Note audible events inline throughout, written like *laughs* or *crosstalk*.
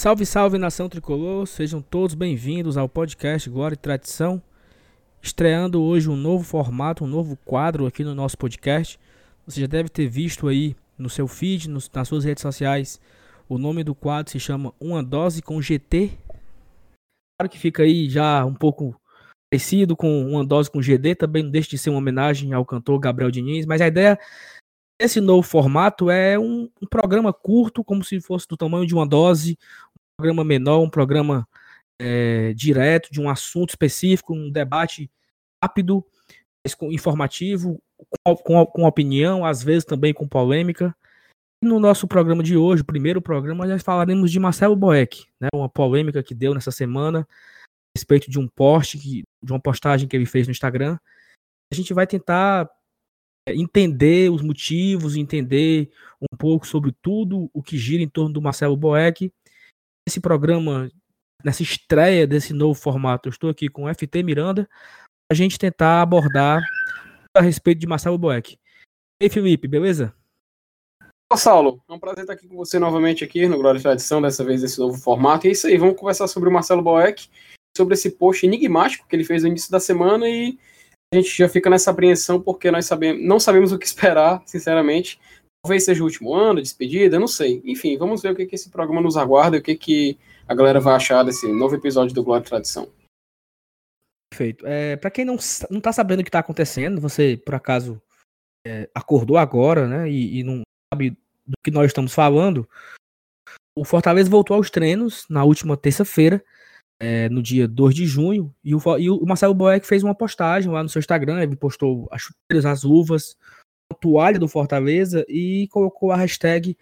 Salve, salve nação tricolor, sejam todos bem-vindos ao podcast Glória e Tradição. Estreando hoje um novo formato, um novo quadro aqui no nosso podcast. Você já deve ter visto aí no seu feed, nos, nas suas redes sociais, o nome do quadro se chama Uma Dose com GT. Claro que fica aí já um pouco parecido com Uma Dose com GD, também não deixa de ser uma homenagem ao cantor Gabriel Diniz, mas a ideia esse novo formato é um, um, programa curto, como se fosse do tamanho de uma dose, programa menor, um programa é, direto de um assunto específico, um debate rápido, informativo, com, com, com, opinião, às vezes também com polêmica. E no nosso programa de hoje, primeiro programa, nós falaremos de Marcelo Boeck, né, uma polêmica que deu nessa semana a respeito de um post, que, de uma postagem que ele fez no Instagram. A gente vai tentar é, entender os motivos, entender um pouco sobre tudo o que gira em torno do Marcelo Boeck. Esse programa, nessa estreia desse novo formato, eu estou aqui com o FT Miranda, a gente tentar abordar a respeito de Marcelo Boeck. Ei, Felipe, beleza? Olá, Saulo. É um prazer estar aqui com você novamente aqui no Glória e Tradição, dessa vez nesse novo formato. E é isso aí, vamos conversar sobre o Marcelo Boeck, sobre esse post enigmático que ele fez no início da semana e a gente já fica nessa apreensão porque nós sabemos, não sabemos o que esperar, sinceramente. Talvez seja o último ano, despedida, não sei. Enfim, vamos ver o que, que esse programa nos aguarda e o que, que a galera vai achar desse novo episódio do Glória e Tradição. Perfeito. É, para quem não, não tá sabendo o que está acontecendo, você por acaso é, acordou agora, né, e, e não sabe do que nós estamos falando, o Fortaleza voltou aos treinos na última terça-feira é, no dia 2 de junho, e o, e o Marcelo Boeck fez uma postagem lá no seu Instagram, ele postou as chuteiras, as luvas, toalha do Fortaleza e colocou a hashtag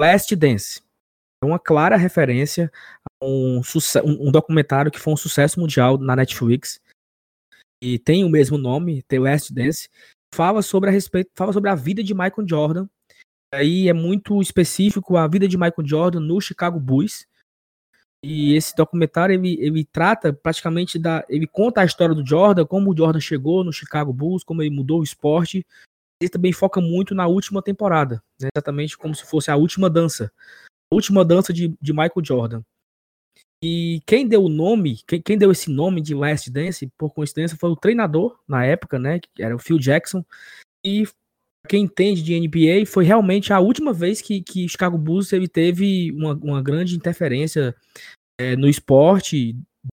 Last Dance. É uma clara referência a um, um, documentário que foi um sucesso mundial na Netflix e tem o mesmo nome, The Last Dance, fala sobre a respeito, fala sobre a vida de Michael Jordan. Aí é muito específico a vida de Michael Jordan no Chicago Bulls e esse documentário ele, ele trata praticamente da. Ele conta a história do Jordan, como o Jordan chegou no Chicago Bulls, como ele mudou o esporte. Ele também foca muito na última temporada, né? exatamente como se fosse a última dança. A última dança de, de Michael Jordan. E quem deu o nome, quem, quem, deu esse nome de Last Dance, por coincidência, foi o treinador na época, né? Que era o Phil Jackson. E quem entende de NBA, foi realmente a última vez que, que Chicago Bulls ele teve uma, uma grande interferência é, no esporte.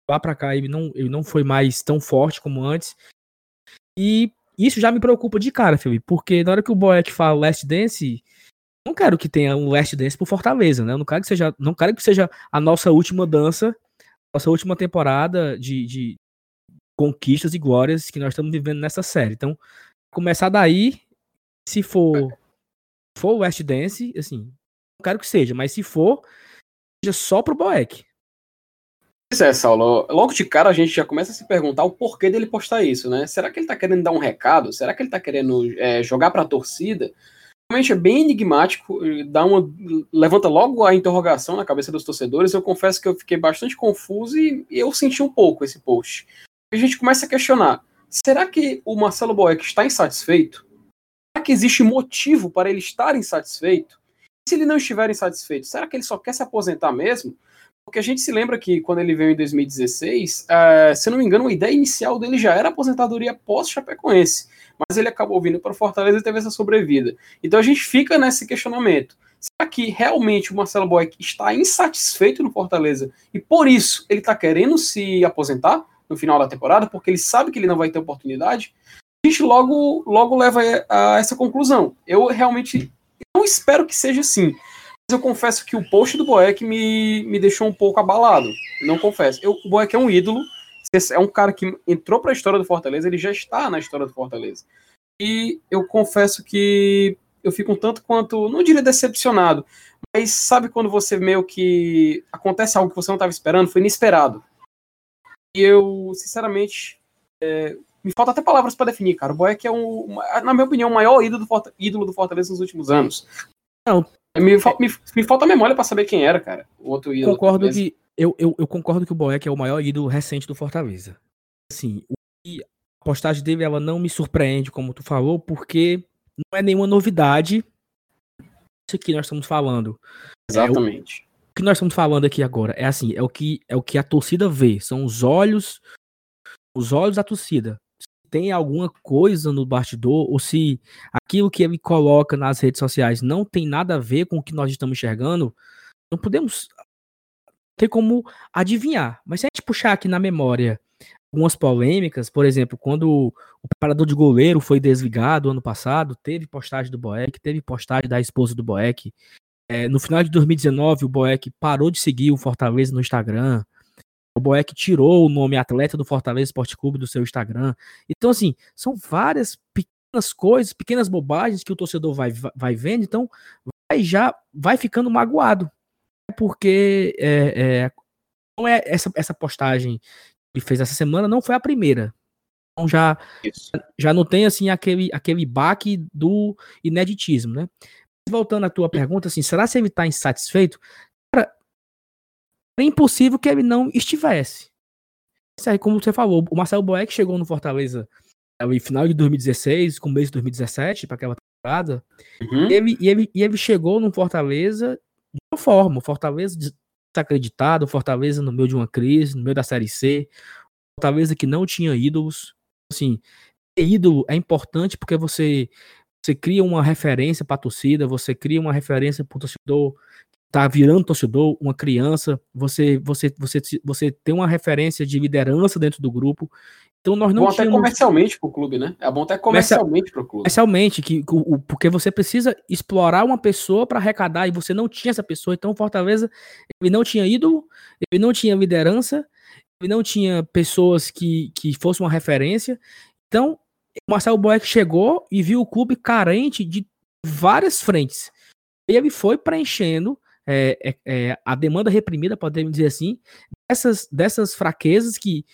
Lá para cá ele não, ele não foi mais tão forte como antes. E isso já me preocupa de cara, Felipe, porque na hora que o Boeck fala Last Dance, não quero que tenha um Last Dance por Fortaleza, né? Eu não quero que seja, não quero que seja a nossa última dança, nossa última temporada de, de conquistas e glórias que nós estamos vivendo nessa série. Então, começar daí se for, for West Dance, assim, não quero que seja, mas se for, seja só pro Boeck. Pois é, Saulo. Logo de cara a gente já começa a se perguntar o porquê dele postar isso, né? Será que ele tá querendo dar um recado? Será que ele tá querendo é, jogar pra torcida? Realmente é bem enigmático, dá uma, levanta logo a interrogação na cabeça dos torcedores. Eu confesso que eu fiquei bastante confuso e, eu senti um pouco esse post. A gente começa a questionar: será que o Marcelo Boeck está insatisfeito? Será que existe motivo para ele estar insatisfeito? E se ele não estiver insatisfeito, será que ele só quer se aposentar mesmo? Porque a gente se lembra que quando ele veio em 2016, uh, se não me engano, a ideia inicial dele já era aposentadoria pós-Chapecoense. Mas ele acabou vindo para Fortaleza e teve essa sobrevida. Então a gente fica nesse questionamento. Será que realmente o Marcelo Boeck está insatisfeito no Fortaleza e por isso ele está querendo se aposentar no final da temporada, porque ele sabe que ele não vai ter oportunidade? a gente logo, logo leva a essa conclusão. Eu realmente não espero que seja assim. Eu confesso que o post do Boeck me, me deixou um pouco abalado. Não confesso. Eu, o Boeck é um ídolo. É um cara que entrou para a história do Fortaleza, ele já está na história do Fortaleza. E eu confesso que eu fico um tanto quanto, não diria decepcionado, mas sabe quando você meio que acontece algo que você não estava esperando, foi inesperado. E eu, sinceramente, é, me falta até palavras para definir, cara. O Boeck é, um, na minha opinião, o maior ídolo do, ídolo do Fortaleza nos últimos anos. Não. Me, me, me falta memória para saber quem era, cara. O outro ídolo. Concordo que, eu, eu, eu, concordo que o Boeck é o maior ídolo recente do Fortaleza. Assim, a postagem dele ela não me surpreende, como tu falou, porque não é nenhuma novidade isso que nós estamos falando. Exatamente. o que nós estamos falando aqui agora é assim, é o que é o que a torcida vê, são os olhos os olhos da torcida. Tem alguma coisa no bastidor ou se aquilo que ele coloca nas redes sociais não tem nada a ver com o que nós estamos enxergando, não podemos ter como adivinhar. Mas se a gente puxar aqui na memória algumas polêmicas, por exemplo, quando o preparador de goleiro foi desligado ano passado, teve postagem do Boeck, teve postagem da esposa do Boeck. É, no final de 2019, o Boeck parou de seguir o Fortaleza no Instagram. O Boeck tirou o nome atleta do Fortaleza Esporte Clube do seu Instagram. Então, assim, são várias pequenas coisas, pequenas bobagens que o torcedor vai, vai vendo, então vai já vai ficando magoado. Porque é, é, não é essa, essa postagem que fez essa semana não foi a primeira. Então já, já não tem assim aquele, aquele baque do ineditismo, né? Voltando à tua pergunta, assim, será se ele está insatisfeito? É impossível que ele não estivesse. Isso aí, como você falou, o Marcelo Boeck chegou no Fortaleza no final de 2016, começo de 2017, para aquela temporada, uhum. e, ele, e, ele, e ele chegou no Fortaleza de uma forma, o Fortaleza desacreditado, o Fortaleza no meio de uma crise, no meio da Série C, Fortaleza que não tinha ídolos, assim, ter ídolo é importante porque você você cria uma referência para a torcida, você cria uma referência para o torcedor tá virando torcedor, uma criança, você você você você tem uma referência de liderança dentro do grupo. Então nós não bom tínhamos... até comercialmente para o clube, né? É bom até comercialmente para o clube. Comercialmente, que, o, porque você precisa explorar uma pessoa para arrecadar e você não tinha essa pessoa. Então Fortaleza, ele não tinha ídolo, ele não tinha liderança, ele não tinha pessoas que, que fossem uma referência. Então o Marcelo Boeck chegou e viu o clube carente de várias frentes. E ele foi preenchendo é, é, é, a demanda reprimida, podemos dizer assim, dessas, dessas fraquezas que,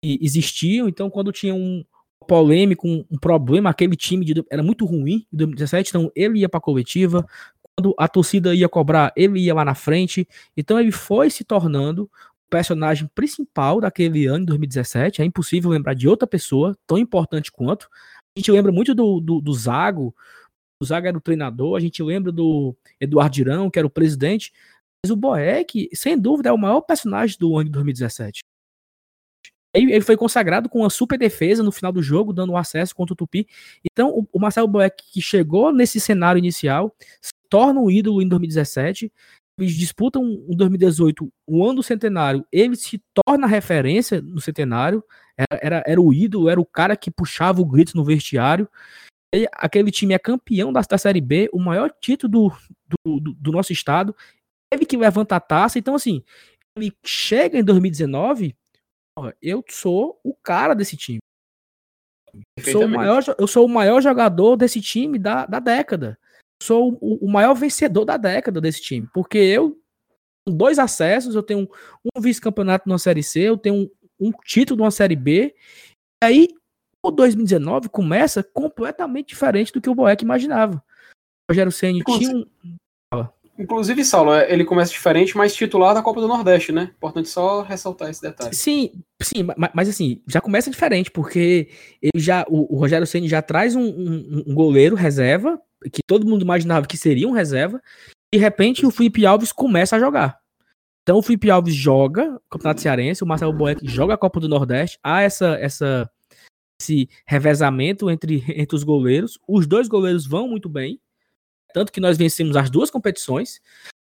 que existiam. Então, quando tinha um polêmico, um, um problema, aquele time de, era muito ruim em 2017, então ele ia para a coletiva. Quando a torcida ia cobrar, ele ia lá na frente. Então, ele foi se tornando personagem principal daquele ano, 2017. É impossível lembrar de outra pessoa tão importante quanto. A gente lembra muito do, do, do Zago, o Zaga era o treinador, a gente lembra do Eduardo Dirão, que era o presidente, mas o Boeck, sem dúvida, é o maior personagem do ano de 2017. Ele, foi consagrado com uma super defesa no final do jogo, dando acesso contra o Tupi. Então, o, Marcelo Boeck, que chegou nesse cenário inicial, se torna um ídolo em 2017. Eles disputam em 2018 o ano do centenário. Ele se torna referência no centenário. Era, era, era o ídolo, era o cara que puxava o grito no vestiário aquele time é campeão da, da Série B, o maior título do, do, do nosso estado, teve que levantar a taça. Então, assim, ele chega em 2019, eu sou o cara desse time. Sou o maior, eu sou o maior jogador desse time da, da década. Sou o, o maior vencedor da década desse time. Porque eu, com dois acessos, eu tenho um, um vice-campeonato na Série C, eu tenho um, um título numa Série B. E aí, o 2019 começa completamente diferente do que o Boeck imaginava. O Rogério Senni tinha um. Inclusive, Saulo, é, ele começa diferente, mas titular da Copa do Nordeste, né? Importante só ressaltar esse detalhe. Sim, sim, mas, assim, já começa diferente, porque ele já, o, o Rogério Senni já traz um, um, um, goleiro reserva, que todo mundo imaginava que seria um reserva, e de repente o Felipe Alves começa a jogar. Então o Felipe Alves joga o Campeonato Cearense, o Marcelo Boeck joga a Copa do Nordeste, há essa, essa esse revezamento entre, *laughs* entre os goleiros. Os dois goleiros vão muito bem, tanto que nós vencemos as duas competições.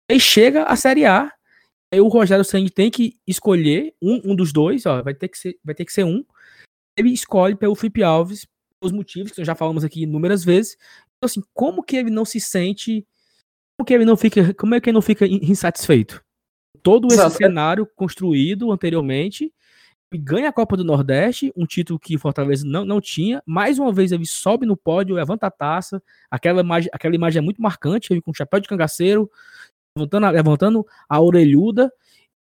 Aí chega a Série A, aí o Rogério Sangue tem que escolher um, um dos dois, ó, vai ter que ser, vai ter que ser um. Ele escolhe pelo Felipe Alves, os motivos que nós já falamos aqui inúmeras vezes. Então, assim, como que ele não se sente, como que ele não fica, como é que ele não fica insatisfeito? Todo esse Exato. cenário construído anteriormente, ganha a Copa do Nordeste, um título que o Fortaleza não, não tinha. Mais uma vez ele sobe no pódio, levanta a taça. Aquela imagem, aquela imagem é muito marcante, ele com chapéu de cangaceiro, levantando, levantando a orelhuda.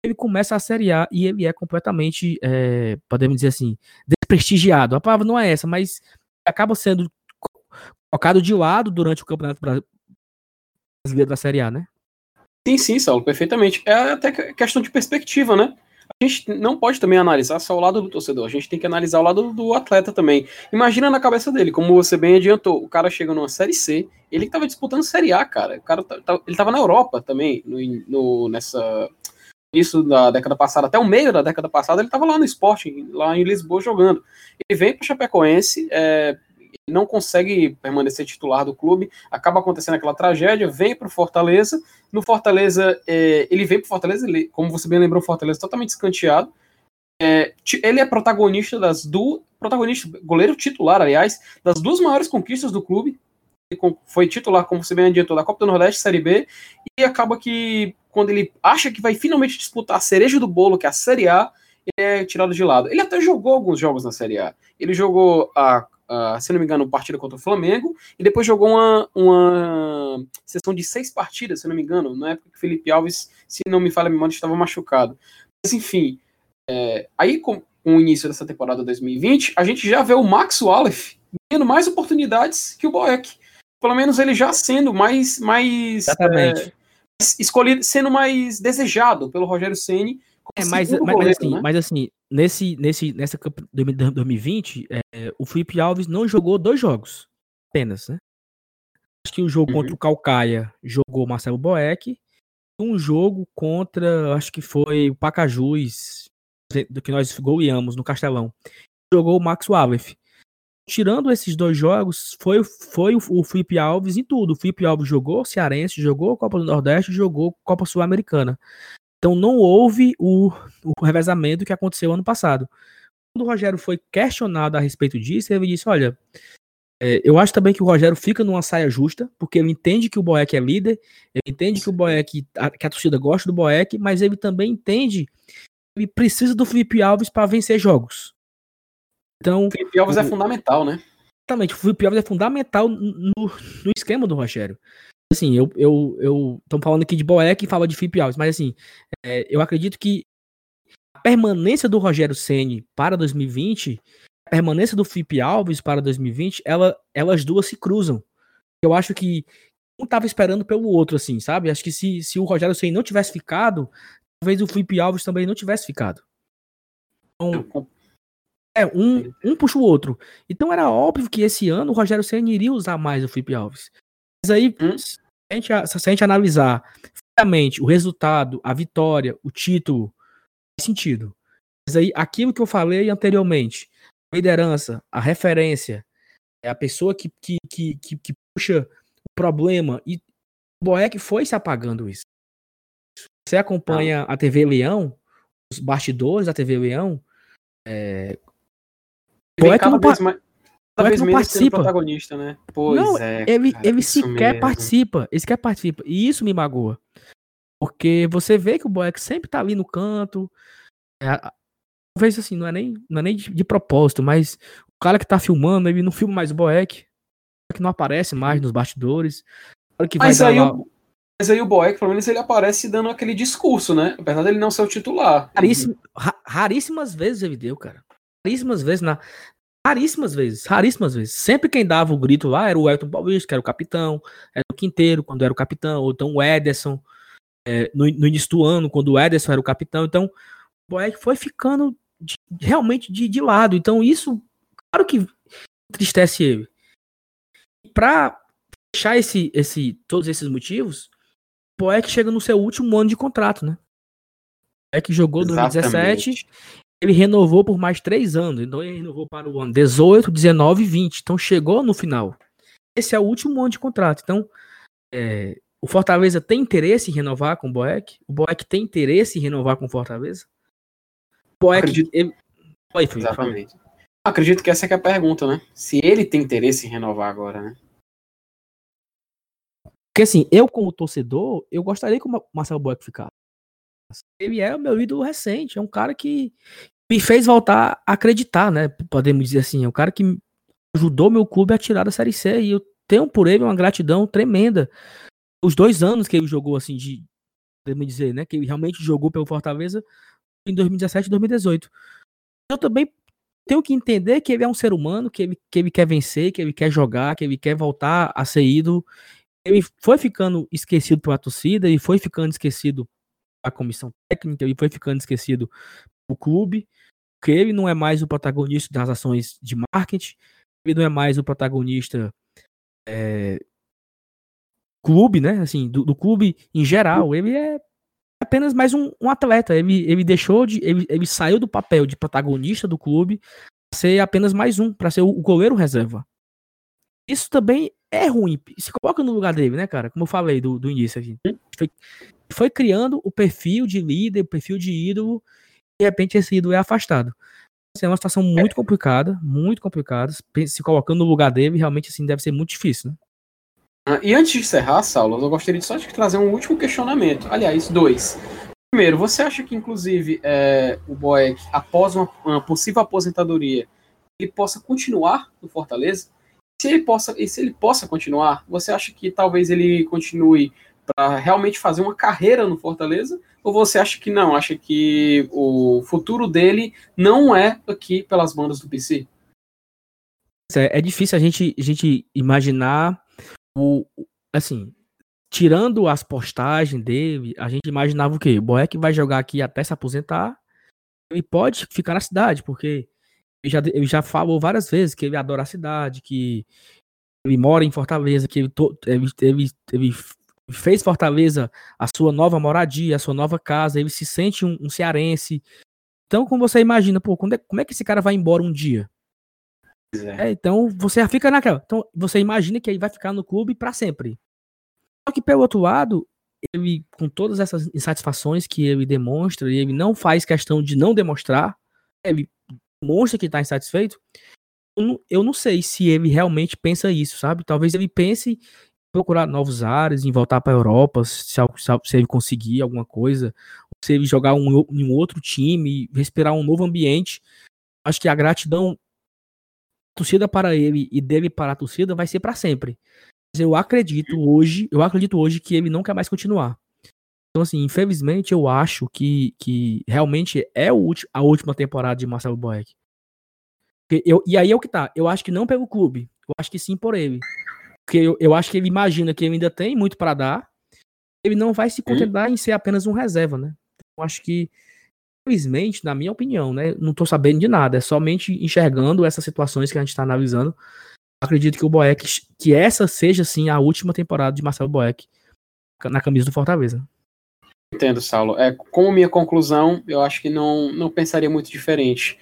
Ele começa a Série A e ele é completamente, é, podemos dizer assim, desprestigiado. A palavra não é essa, mas acaba sendo colocado de lado durante o Campeonato Brasileiro da Série A, né? Sim, sim, Saulo, perfeitamente. É até questão de perspectiva, né? A gente não pode também analisar só o lado do torcedor, a gente tem que analisar o lado do atleta também. Imagina na cabeça dele, como você bem adiantou, o cara chega numa Série C, ele estava disputando Série A, cara. O cara tá, tá, ele estava na Europa também, no, no, nessa isso da década passada, até o meio da década passada, ele estava lá no esporte, lá em Lisboa jogando. Ele vem para Chapecoense, é, não consegue permanecer titular do clube, acaba acontecendo aquela tragédia, vem para o Fortaleza. No Fortaleza, é, ele vem para o Fortaleza, ele, como você bem lembrou, Fortaleza totalmente escanteado. É, ele é protagonista das duas, protagonista, goleiro titular, aliás, das duas maiores conquistas do clube. Foi titular, como você bem adiantou, da Copa do Nordeste, Série B, e acaba que, quando ele acha que vai finalmente disputar a cereja do bolo, que é a Série A, ele é tirado de lado. Ele até jogou alguns jogos na Série A. Ele jogou a uh, se não me engano, partida contra o Flamengo, e depois jogou uma, uma sessão de seis partidas, se não me engano, na época que Felipe Alves, se não me falha a memória, estava machucado. Mas enfim, é, aí com, com, o início dessa temporada 2020, a gente já vê o Max Wallace tendo mais oportunidades que o Boeck. Pelo menos ele já sendo mais, mais é, escolhido, sendo mais desejado pelo Rogério Ceni é, mas, mas, goleiro, mas, assim, né? mas assim, nesse, nesse, nessa 2020, é, o Felipe Alves não jogou dois jogos apenas, né? Acho que o jogo uhum. contra o Calcaia jogou Marcelo Boeck. Um jogo contra, acho que foi o Pacajus, do que nós goleamos no Castelão. Jogou o Max Wallace. Tirando esses dois jogos, foi, foi o, o Felipe Alves em tudo. O Felipe Alves jogou Cearense, jogou Copa do Nordeste, jogou Copa Sul-Americana. Então não houve o, o revezamento que aconteceu ano passado. Quando o Rogério foi questionado a respeito disso, ele disse: Olha, é, eu acho também que o Rogério fica numa saia justa, porque ele entende que o Boeck é líder, ele entende que o Boeck, a, que a torcida gosta do Boeck, mas ele também entende que ele precisa do Felipe Alves para vencer jogos. Então, o Felipe Alves é o, é fundamental, né? Exatamente, o Alves é fundamental no, no esquema do Rogério assim, eu, eu, eu, estamos falando aqui de Boeck e fala de Felipe Alves, mas assim, é, eu acredito que a permanência do Rogério Ceni para 2020, a permanência do Felipe Alves para 2020, ela, elas duas se cruzam. Eu acho que um estava esperando pelo outro, assim, sabe? Acho que se, se o Rogério Ceni não tivesse ficado, talvez o Felipe Alves também não tivesse ficado. Então, é, um, um puxa o outro. Então era óbvio que esse ano o Rogério Ceni iria usar mais o Felipe Alves. Mas aí, hum? a gente, se a gente analisar friamente o resultado, a vitória, o título, faz sentido. Mas aí, aquilo que eu falei anteriormente, a liderança, a referência, é a pessoa que, que, que, que, que puxa o problema, e o Boeck foi se apagando isso. Você acompanha a TV Leão, os bastidores da TV Leão, é, Boeck não, mais cada vez não participa. protagonista, né? Pois não, é. Ele, cara, ele sequer mesmo. participa. Ele sequer participa. E isso me magoa. Porque você vê que o Boeck sempre tá ali no canto. É, talvez assim, não é nem, não é nem de, de, propósito, mas o cara que tá filmando, ele não filma mais o Boeck. Que não aparece mais nos bastidores. Que mas, aí lá... o, mas aí o Boeck, pelo menos, ele aparece dando aquele discurso, né? Apesar dele não ser o titular. Raríssimo, raríssimas vezes ele deu, cara. Raríssimas vezes na, Raríssimas vezes, raríssimas vezes. Sempre quem dava o grito lá era o Elton Paulista, que era o capitão, era o Quinteiro, quando era o capitão, ou então o Ederson, é, no, no, início do ano, quando o Ederson era o capitão. Então, o Boeck foi ficando de, realmente de, de lado. Então, isso, claro que entristece ele. Para fechar esse, esse, todos esses motivos, o Boeck chega no seu último ano de contrato, né? O Boeck jogou em 2017 ele renovou por mais três anos. Então ele renovou para o ano 18, 19 e 20. Então chegou no final. Esse é o último ano de contrato. Então, é, o Fortaleza tem interesse em renovar com o Boeck? O Boeck tem interesse em renovar com o Fortaleza? O Boeck. Acredito... Ele... Oi, Exatamente. Acredito que essa é, é a pergunta, né? Se ele tem interesse em renovar agora, né? Porque assim, eu como torcedor, eu gostaria que o Marcelo Boeck ficasse. Ele é o meu ídolo recente, é um cara que me fez voltar a acreditar, né? Podemos dizer assim, é um cara que ajudou meu clube a tirar da Série C e eu tenho por ele uma gratidão tremenda. Os dois anos que ele jogou, assim, de, podemos dizer, né? Que ele realmente jogou pelo Fortaleza em 2017 e 2018. Eu também tenho que entender que ele é um ser humano, que ele, que ele quer vencer, que ele quer jogar, que ele quer voltar a ser ídolo. Ele foi ficando esquecido pela torcida e foi ficando esquecido a comissão técnica, ele foi ficando esquecido o clube, que ele não é mais o protagonista das ações de marketing, ele não é mais o protagonista é, clube, né? Assim, do, do, clube em geral, ele é apenas mais um, um atleta. Ele, ele deixou de. Ele, ele saiu do papel de protagonista do clube para ser apenas mais um, para ser o, o goleiro reserva. Isso também é ruim. Se coloca no lugar dele, né, cara? Como eu falei do, do início. Foi, foi criando o perfil de líder, o perfil de ídolo, de repente esse ídolo é afastado. Assim, é uma situação muito complicada, muito complicada. Se colocando no lugar dele, realmente assim deve ser muito difícil, né? Ah, e antes de encerrar, Saulo, eu gostaria só de trazer um último questionamento. Aliás, dois. Primeiro, você acha que, inclusive, é, o Boeck, após uma, uma, possível aposentadoria, ele possa continuar no Fortaleza? Se ele possa, e se ele possa continuar, você acha que talvez ele continue para realmente fazer uma carreira no Fortaleza? Ou você acha que não? Acha que o futuro dele não é aqui pelas bandas do PC? É, é difícil a gente, a gente imaginar o, assim, tirando as postagens dele, a gente imaginava o quê? O Boeck vai jogar aqui até se aposentar. Ele pode ficar na cidade, porque ele já, ele já falou várias vezes que ele adora a cidade, que ele mora em Fortaleza, que ele, ele, ele, ele fez Fortaleza a sua nova moradia, a sua nova casa, ele se sente um, um cearense. Então, como você imagina, pô, é, como é que esse cara vai embora um dia? É. É, então, você fica naquela. Então, você imagina que ele vai ficar no clube para sempre. Só que, pelo outro lado, ele, com todas essas insatisfações que ele demonstra, e ele não faz questão de não demonstrar, ele demonstra que está insatisfeito, eu não, eu não sei se ele realmente pensa isso, sabe? Talvez ele pense procurar novos ares, em voltar para a Europa, se, se, ele conseguir alguma coisa, se ele jogar em um outro time, respirar um novo ambiente. Acho que a gratidão torcida para ele e dele para a torcida vai ser para sempre. Mas eu acredito hoje, eu acredito hoje que ele não quer mais continuar. Então, assim, infelizmente, eu acho que, que realmente é a última temporada de Marcelo Boeck. Eu, e aí é o que tá. Eu acho que não pelo clube. Eu acho que sim por ele. Porque eu, eu acho que ele imagina que ele ainda tem muito para dar. Ele não vai se contentar em ser apenas um reserva, né? Eu acho que, infelizmente, na minha opinião, né? Não tô sabendo de nada. É somente enxergando essas situações que a gente está analisando. Acredito que o Boeck, que essa seja, sim, a última temporada de Marcelo Boeck na camisa do Fortaleza. Entendo, Saulo. É, como minha conclusão, eu acho que não, não pensaria muito diferente.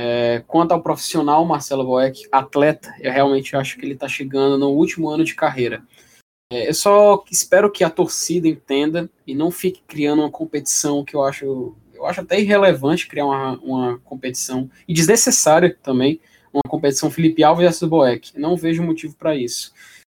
É, quanto ao profissional Marcelo Boeck, atleta, eu realmente acho que ele está chegando no último ano de carreira. É, eu só espero que a torcida entenda e não fique criando uma competição que eu acho, eu acho até irrelevante criar uma, uma competição e desnecessária também, uma competição Felipe Alves versus Boeck. Não vejo motivo para isso.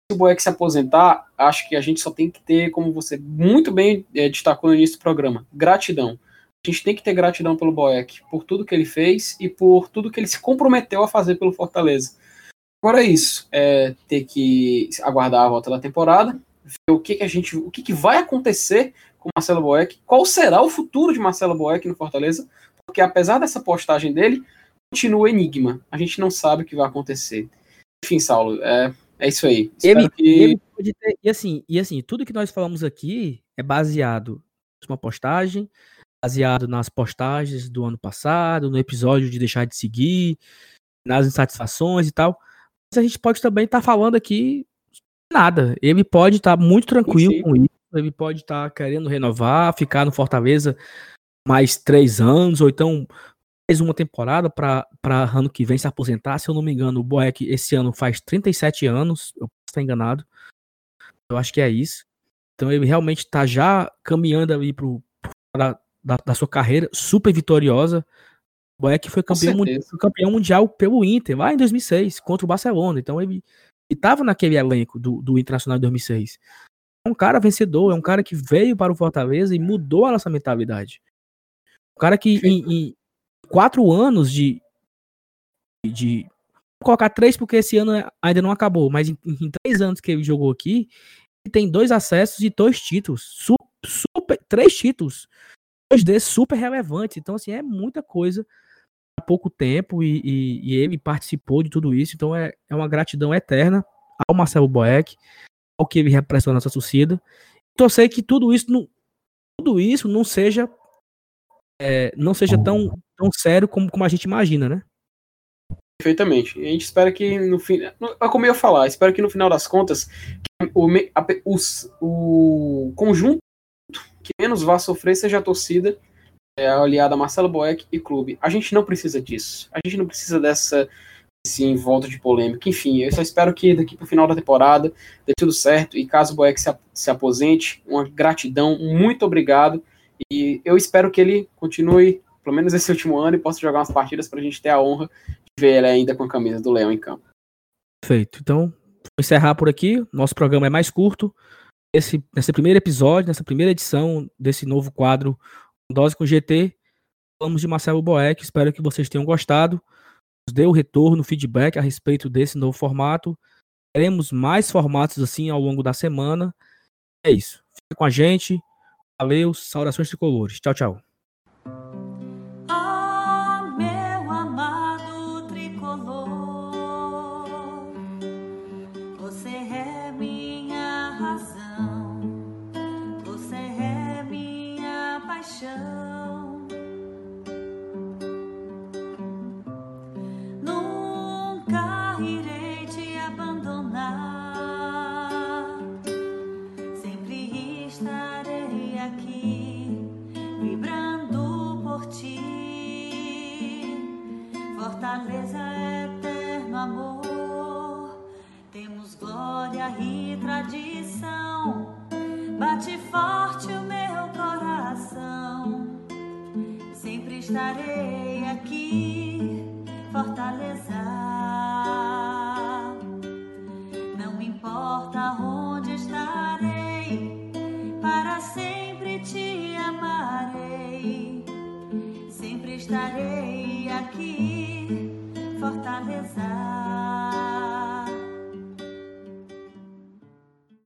Se o Boeck se aposentar, acho que a gente só tem que ter, como você muito bem é, destacou no início do programa, gratidão a gente tem que ter gratidão pelo Boeck, por tudo que ele fez e por tudo que ele se comprometeu a fazer pelo Fortaleza. Agora é isso, é ter que aguardar a volta da temporada, ver o que, que a gente, o que, que vai acontecer com Marcelo Boeck, qual será o futuro de Marcelo Boeck no Fortaleza, porque apesar dessa postagem dele, continua enigma. A gente não sabe o que vai acontecer. Enfim, Saulo, é, é isso aí. Ele, que... ele pode ter, e assim, e assim, tudo que nós falamos aqui é baseado numa postagem, baseado nas postagens do ano passado, no episódio de deixar de seguir, nas insatisfações e tal. Mas a gente pode também estar tá falando aqui nada. Ele pode estar tá muito tranquilo sim, sim. com isso. Ele pode estar tá querendo renovar, ficar no Fortaleza mais três anos, ou então mais uma temporada para ano que vem se aposentar. Se eu não me engano, o Boeck esse ano faz 37 anos. Eu posso estar enganado. Eu acho que é isso. Então ele realmente está já caminhando ali para da, da sua carreira, super vitoriosa. O Boeck foi campeão, mundial, foi campeão mundial pelo Inter, lá em 2006, contra o Barcelona. Então ele estava naquele elenco do, do Internacional de 2006. É um cara vencedor, é um cara que veio para o Fortaleza e mudou a nossa mentalidade. Um cara que em, em, quatro anos de, de. Vou colocar três porque esse ano ainda não acabou, mas em, em três anos que ele jogou aqui, ele tem dois acessos e dois títulos. Super, três títulos. 2D super relevante. Então, assim, é muita coisa há pouco tempo e, e, e, ele participou de tudo isso. Então, é, é uma gratidão eterna ao Marcelo Boeck, ao que ele representa na nossa torcida. Torcer que tudo isso não, tudo isso não seja é, não seja tão, tão sério como, como a gente imagina, né? Perfeitamente. A gente espera que no fim. É como eu ia falar, espero que no final das contas o, a, os, o conjunto que menos vá sofrer seja a torcida, é, aliada a Marcelo Boeck e clube. A gente não precisa disso. A gente não precisa dessa em volta de polêmica. Enfim, eu só espero que daqui para o final da temporada dê tudo certo. E caso o Boeck se, se aposente, uma gratidão, muito obrigado. E eu espero que ele continue, pelo menos esse último ano, e possa jogar umas partidas para a gente ter a honra de ver ele ainda com a camisa do Leão em campo. Perfeito. Então, vou encerrar por aqui. Nosso programa é mais curto. Esse, nesse primeiro episódio, nessa primeira edição desse novo quadro Dose com GT, falamos de Marcelo Boeck. Espero que vocês tenham gostado. Nos dê o retorno, feedback a respeito desse novo formato. Teremos mais formatos assim ao longo da semana. É isso. Fique com a gente. Valeu, saudações tricolores. Tchau, tchau. Estarei aqui, fortaleza.